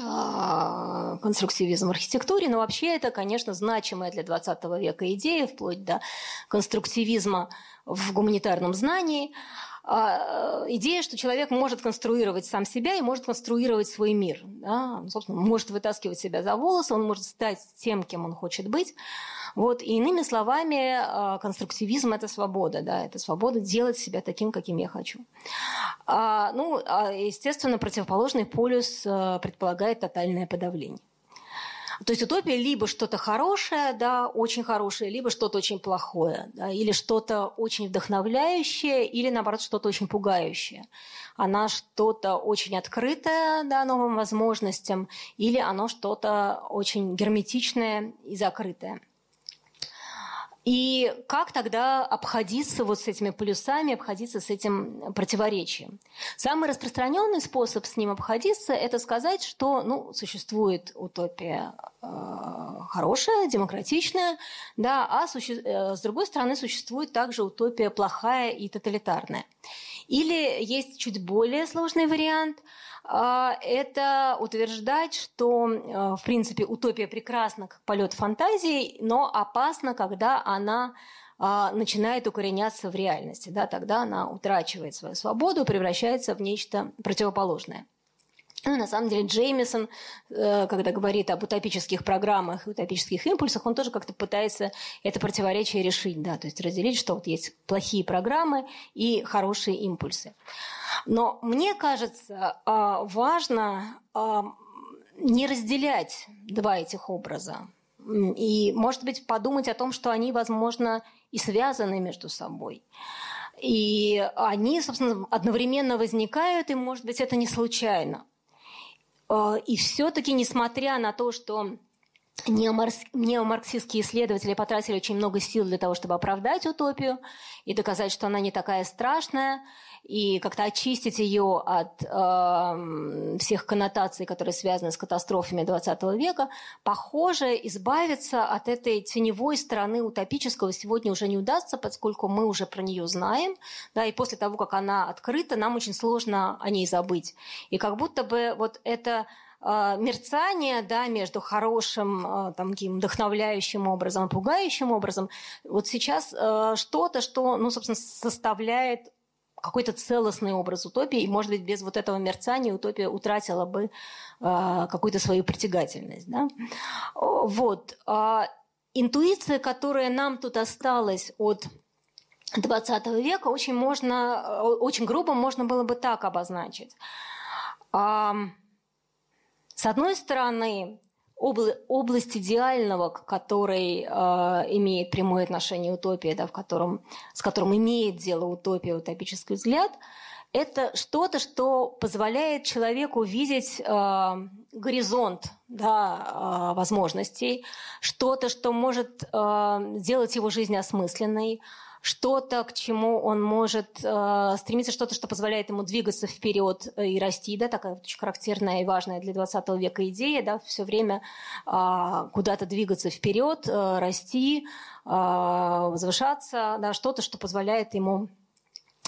а, конструктивизм в архитектуре, но вообще это, конечно, значимая для 20 века идея, вплоть до конструктивизма в гуманитарном знании. А, идея, что человек может конструировать сам себя и может конструировать свой мир. Да? Собственно, может вытаскивать себя за волосы, он может стать тем, кем он хочет быть. Вот, и иными словами, а, конструктивизм – это свобода, да, это свобода делать себя таким, каким я хочу. А, ну, а, естественно, противоположный полюс предполагает тотальное подавление. То есть утопия либо что-то хорошее, да, очень хорошее, либо что-то очень плохое, да, или что-то очень вдохновляющее, или наоборот что-то очень пугающее. Она что-то очень открытое да, новым возможностям, или оно что-то очень герметичное и закрытое. И как тогда обходиться вот с этими плюсами, обходиться с этим противоречием? Самый распространенный способ с ним обходиться – это сказать, что ну, существует утопия э, хорошая, демократичная, да, а суще... э, с другой стороны существует также утопия плохая и тоталитарная. Или есть чуть более сложный вариант – это утверждать, что, э, в принципе, утопия прекрасна как полет фантазии, но опасна, когда она а, начинает укореняться в реальности. Да, тогда она утрачивает свою свободу, превращается в нечто противоположное. Ну, на самом деле Джеймисон, э, когда говорит об утопических программах и утопических импульсах, он тоже как-то пытается это противоречие решить, да, то есть разделить, что вот есть плохие программы и хорошие импульсы. Но мне кажется, а, важно а, не разделять два этих образа. И, может быть, подумать о том, что они, возможно, и связаны между собой. И они, собственно, одновременно возникают, и, может быть, это не случайно. А, и все-таки, несмотря на то, что неомарксистские исследователи потратили очень много сил для того, чтобы оправдать утопию и доказать, что она не такая страшная, и как-то очистить ее от э, всех коннотаций, которые связаны с катастрофами XX века, похоже, избавиться от этой теневой стороны утопического сегодня уже не удастся, поскольку мы уже про нее знаем, да, и после того, как она открыта, нам очень сложно о ней забыть. И как будто бы вот это а, мерцание да, между хорошим, а, там, таким вдохновляющим образом и пугающим образом, вот сейчас что-то, что, ну, собственно, составляет какой-то целостный образ утопии, и, может быть, без вот этого мерцания утопия утратила бы э, какую-то свою притягательность. Да? Вот. А интуиция, которая нам тут осталась от 20 века, очень, можно, очень грубо можно было бы так обозначить. С одной стороны, обла- область идеального, к которой э, имеет прямое отношение утопия, да, в котором, с которым имеет дело утопия, утопический взгляд, это что-то, что позволяет человеку видеть э, горизонт да, э, возможностей, что-то, что может э, сделать его жизнь осмысленной, что-то, к чему он может э, стремиться, что-то, что позволяет ему двигаться вперед э, и расти, да, такая очень характерная и важная для 20 века идея, да, все время э, куда-то двигаться вперед, э, расти, э, возвышаться, да, что-то, что позволяет ему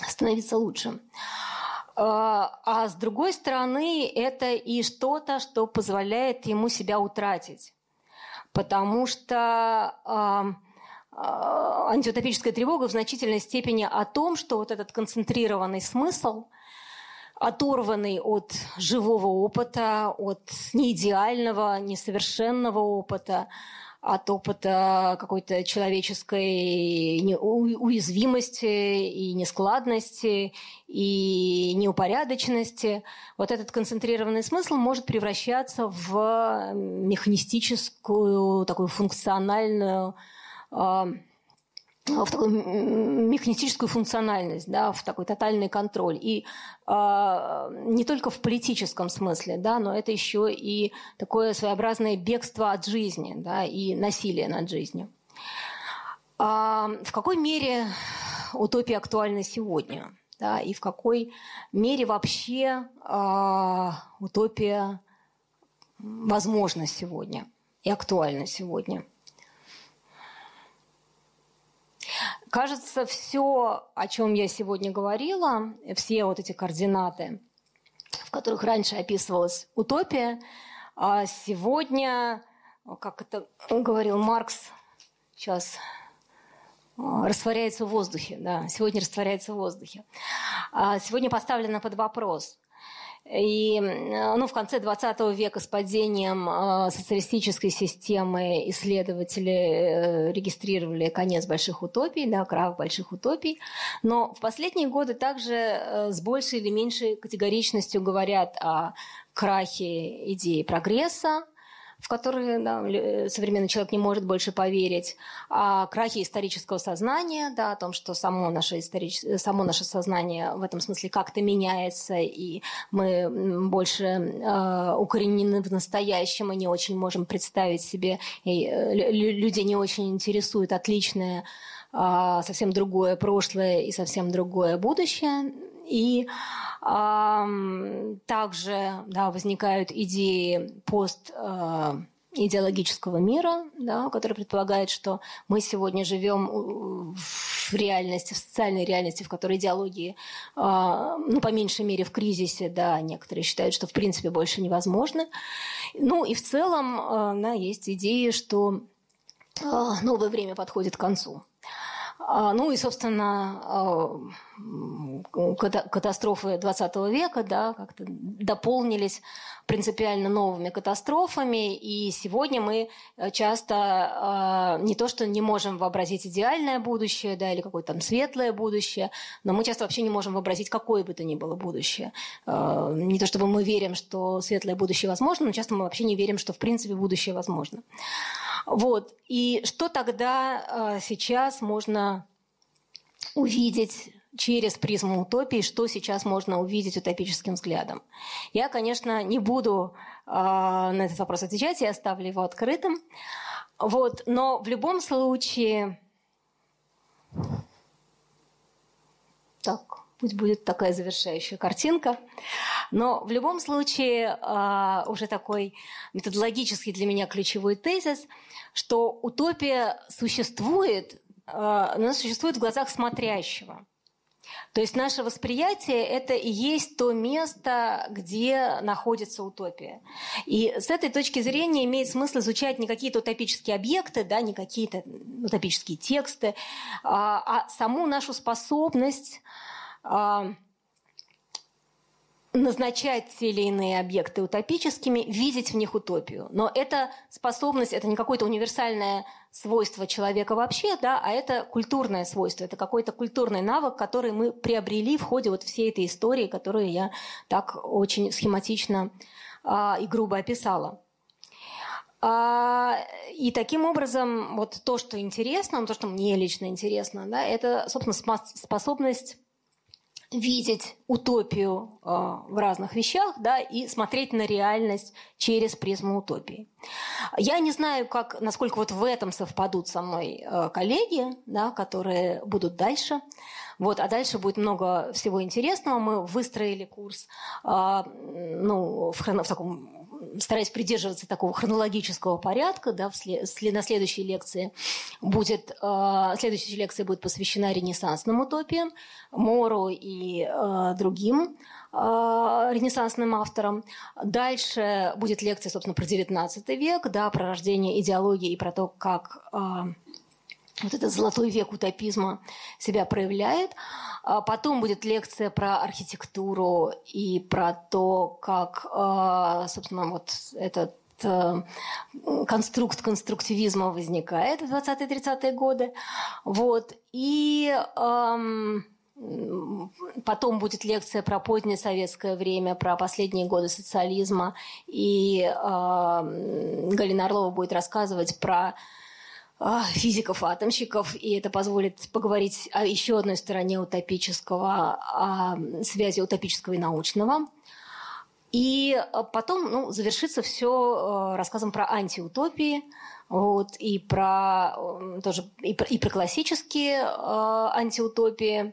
становиться лучше. Э, а с другой стороны, это и что-то, что позволяет ему себя утратить. Потому что антиутопическая тревога в значительной степени о том, что вот этот концентрированный смысл, оторванный от живого опыта, от неидеального, несовершенного опыта, от опыта какой-то человеческой уязвимости и нескладности и неупорядоченности. Вот этот концентрированный смысл может превращаться в механистическую, такую функциональную в такую механистическую функциональность, да, в такой тотальный контроль. И э, не только в политическом смысле, да, но это еще и такое своеобразное бегство от жизни да, и насилие над жизнью. А в какой мере утопия актуальна сегодня? Да, и в какой мере вообще э, утопия возможна сегодня и актуальна сегодня? Кажется, все, о чем я сегодня говорила, все вот эти координаты, в которых раньше описывалась утопия, а сегодня, как это говорил Маркс, сейчас а, растворяется в воздухе, да, сегодня растворяется в воздухе. А сегодня поставлено под вопрос. И ну, в конце 20 века с падением э, социалистической системы исследователи э, регистрировали конец больших утопий, да, крах больших утопий. Но в последние годы также э, с большей или меньшей категоричностью говорят о крахе идеи прогресса, в которые да, современный человек не может больше поверить, о крахе исторического сознания, да, о том, что само наше, историч... само наше сознание в этом смысле как-то меняется, и мы больше э, укоренены в настоящем и не очень можем представить себе, и э, людей не очень интересует отличное а, совсем другое прошлое и совсем другое будущее. И э, также да, возникают идеи пост э, идеологического мира, да, который предполагает, что мы сегодня живем в реальности, в социальной реальности, в которой идеологии, э, ну, по меньшей мере, в кризисе, да, некоторые считают, что в принципе больше невозможно. Ну и в целом э, да, есть идеи, что новое время подходит к концу. А, ну и, собственно, а, катастрофы 20 века да, как-то дополнились принципиально новыми катастрофами. И сегодня мы часто а, не то, что не можем вообразить идеальное будущее да, или какое-то там светлое будущее, но мы часто вообще не можем вообразить какое бы то ни было будущее. Не то чтобы мы верим, что светлое будущее возможно, но часто мы вообще не верим, что в принципе будущее возможно. Вот. И что тогда сейчас можно увидеть через призму утопии, что сейчас можно увидеть утопическим взглядом. Я, конечно, не буду э, на этот вопрос отвечать, я оставлю его открытым. Вот, но в любом случае... Так, пусть будет такая завершающая картинка. Но в любом случае э, уже такой методологический для меня ключевой тезис, что утопия существует Э, она существует в глазах смотрящего. То есть наше восприятие – это и есть то место, где находится утопия. И с этой точки зрения имеет смысл изучать не какие-то утопические объекты, да, не какие-то утопические тексты, а, а саму нашу способность а, назначать те или иные объекты утопическими, видеть в них утопию. Но эта способность, это не какое-то универсальное свойство человека вообще, да, а это культурное свойство, это какой-то культурный навык, который мы приобрели в ходе вот всей этой истории, которую я так очень схематично а, и грубо описала. А, и таким образом, вот то, что интересно, то, что мне лично интересно, да, это, собственно, способность видеть утопию э, в разных вещах, да, и смотреть на реальность через призму утопии. Я не знаю, как, насколько вот в этом совпадут со мной э, коллеги, да, которые будут дальше. Вот, а дальше будет много всего интересного. Мы выстроили курс э, ну, в, в таком стараясь придерживаться такого хронологического порядка, да, вслед, на следующей лекции будет, э, следующая лекция будет посвящена ренессансным утопиям, Мору и э, другим э, ренессансным авторам. Дальше будет лекция, собственно, про XIX век, да, про рождение идеологии и про то, как э, вот этот золотой век утопизма себя проявляет. А потом будет лекция про архитектуру и про то, как, а, собственно, вот этот э, конструкт конструктивизма возникает в 20-30-е годы. Вот. И эм, Потом будет лекция про позднее советское время, про последние годы социализма. И э, Галина Орлова будет рассказывать про а, физиков-атомщиков, и это позволит поговорить о еще одной стороне утопического, о связи утопического и научного. И потом ну, завершится все рассказом про антиутопии, вот, и про, тоже, и про, и про классические антиутопии,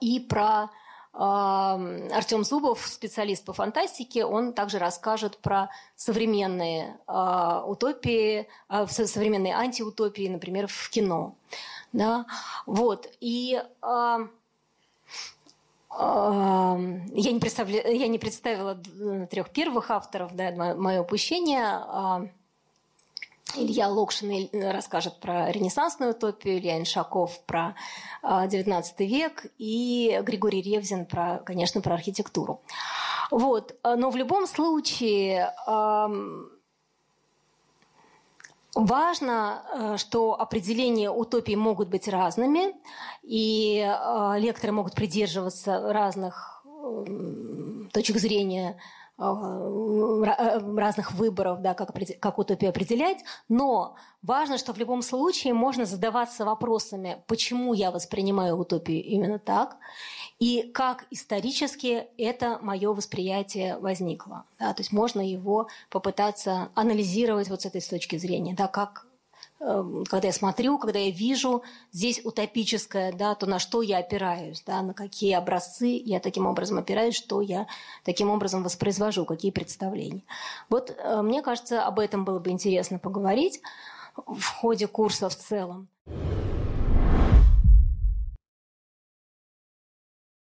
и про Артем Зубов, специалист по фантастике, он также расскажет про современные э, утопии, э, современные антиутопии, например, в кино. Да? Вот. И я не, я не представила трех первых авторов, да, мое упущение. Илья Локшин расскажет про ренессансную утопию, Илья Иншаков про XIX а, век и Григорий Ревзин, про, конечно, про архитектуру. Вот. Но в любом случае Важно, э, что определения утопии могут быть разными, и э, лекторы могут придерживаться разных точек зрения Э, разных выборов, да, как, как утопию определять, но важно, что в любом случае можно задаваться вопросами, почему я воспринимаю утопию именно так, и как исторически это мое восприятие возникло. Да, то есть можно его попытаться анализировать вот с этой точки зрения, да, как когда я смотрю, когда я вижу здесь утопическое, да, то на что я опираюсь, да, на какие образцы я таким образом опираюсь, что я таким образом воспроизвожу, какие представления. Вот э, мне кажется, об этом было бы интересно поговорить в ходе курса в целом.